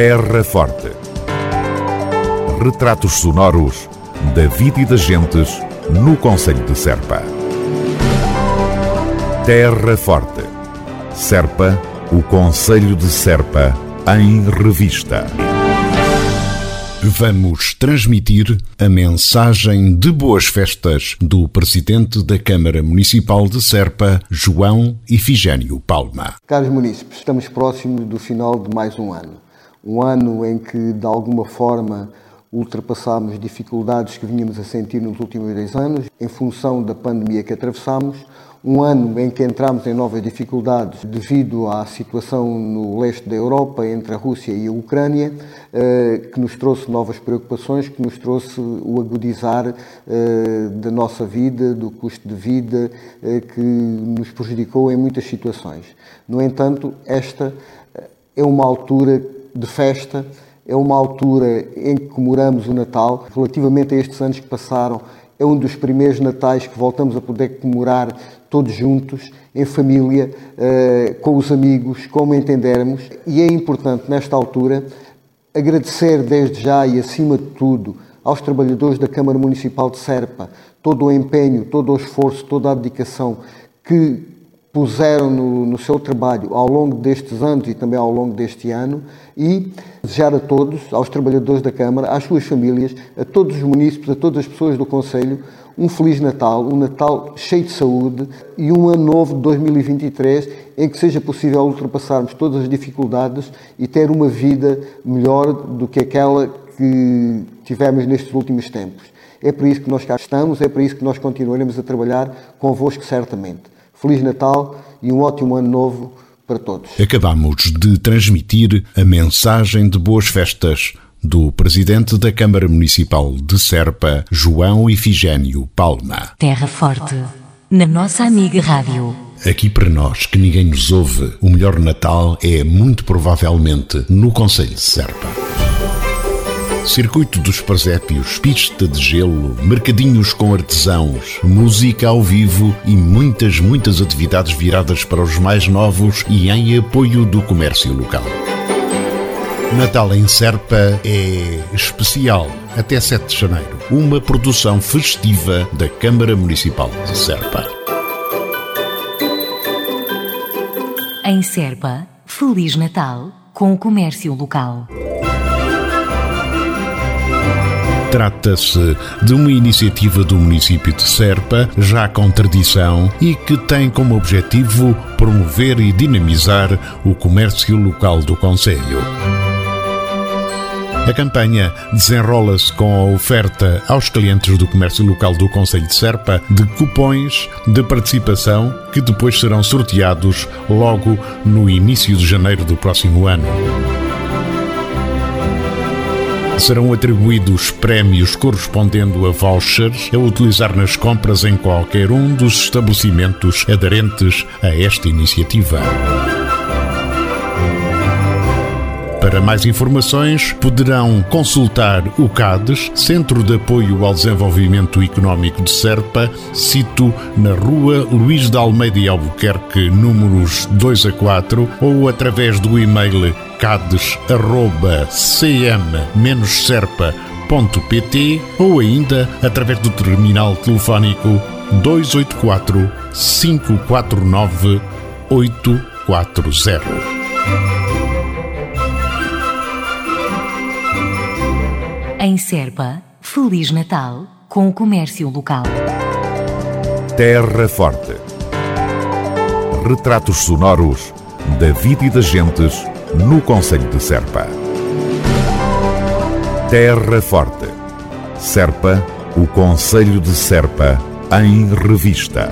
Terra Forte. Retratos sonoros da vida e das gentes no Conselho de Serpa. Terra Forte. Serpa, o Conselho de Serpa, em revista. Vamos transmitir a mensagem de boas festas do Presidente da Câmara Municipal de Serpa, João Ifigênio Palma. Caros munícipes, estamos próximos do final de mais um ano. Um ano em que, de alguma forma, ultrapassámos dificuldades que vínhamos a sentir nos últimos 10 anos, em função da pandemia que atravessámos, um ano em que entramos em novas dificuldades devido à situação no leste da Europa, entre a Rússia e a Ucrânia, eh, que nos trouxe novas preocupações, que nos trouxe o agudizar eh, da nossa vida, do custo de vida, eh, que nos prejudicou em muitas situações. No entanto, esta é uma altura de festa, é uma altura em que comemoramos o Natal. Relativamente a estes anos que passaram, é um dos primeiros natais que voltamos a poder comemorar todos juntos, em família, eh, com os amigos, como entendermos. E é importante, nesta altura, agradecer desde já e acima de tudo aos trabalhadores da Câmara Municipal de Serpa todo o empenho, todo o esforço, toda a dedicação que puseram no, no, seu trabalho ao longo destes anos e também ao longo deste ano e desejar a todos, aos trabalhadores da Câmara, às suas famílias, a todos os munícipes, a todas as pessoas do Conselho, um Feliz Natal, um Natal cheio de saúde e um ano novo de 2023 em que seja possível ultrapassarmos todas as dificuldades e ter uma vida melhor do que aquela que tivemos nestes últimos tempos. É por isso que nós cá estamos, é por isso que nós continuaremos a trabalhar convosco certamente. Feliz Natal e um ótimo ano novo para todos. Acabamos de transmitir a mensagem de boas festas do Presidente da Câmara Municipal de Serpa, João Ifigênio Palma. Terra Forte, na nossa amiga Rádio. Aqui para nós, que ninguém nos ouve, o melhor Natal é muito provavelmente no Conselho de Serpa. Circuito dos Presépios, pista de gelo, mercadinhos com artesãos, música ao vivo e muitas, muitas atividades viradas para os mais novos e em apoio do comércio local. Natal em Serpa é especial até 7 de janeiro. Uma produção festiva da Câmara Municipal de Serpa. Em Serpa, Feliz Natal com o comércio local. Trata-se de uma iniciativa do município de Serpa, já com tradição, e que tem como objetivo promover e dinamizar o comércio local do Conselho. A campanha desenrola-se com a oferta aos clientes do comércio local do Conselho de Serpa de cupões de participação que depois serão sorteados logo no início de janeiro do próximo ano serão atribuídos prémios correspondendo a vouchers a utilizar nas compras em qualquer um dos estabelecimentos aderentes a esta iniciativa. Para mais informações, poderão consultar o CADES, Centro de Apoio ao Desenvolvimento Económico de Serpa, sito na Rua Luís de Almeida e Albuquerque, números 2 a 4, ou através do e-mail cades.cm-serpa.pt ou ainda através do terminal telefónico 284 549 840. Em Serpa, Feliz Natal com o comércio local. Terra Forte. Retratos sonoros da vida e das gentes no Conselho de Serpa. Terra Forte. Serpa, o Conselho de Serpa, em revista.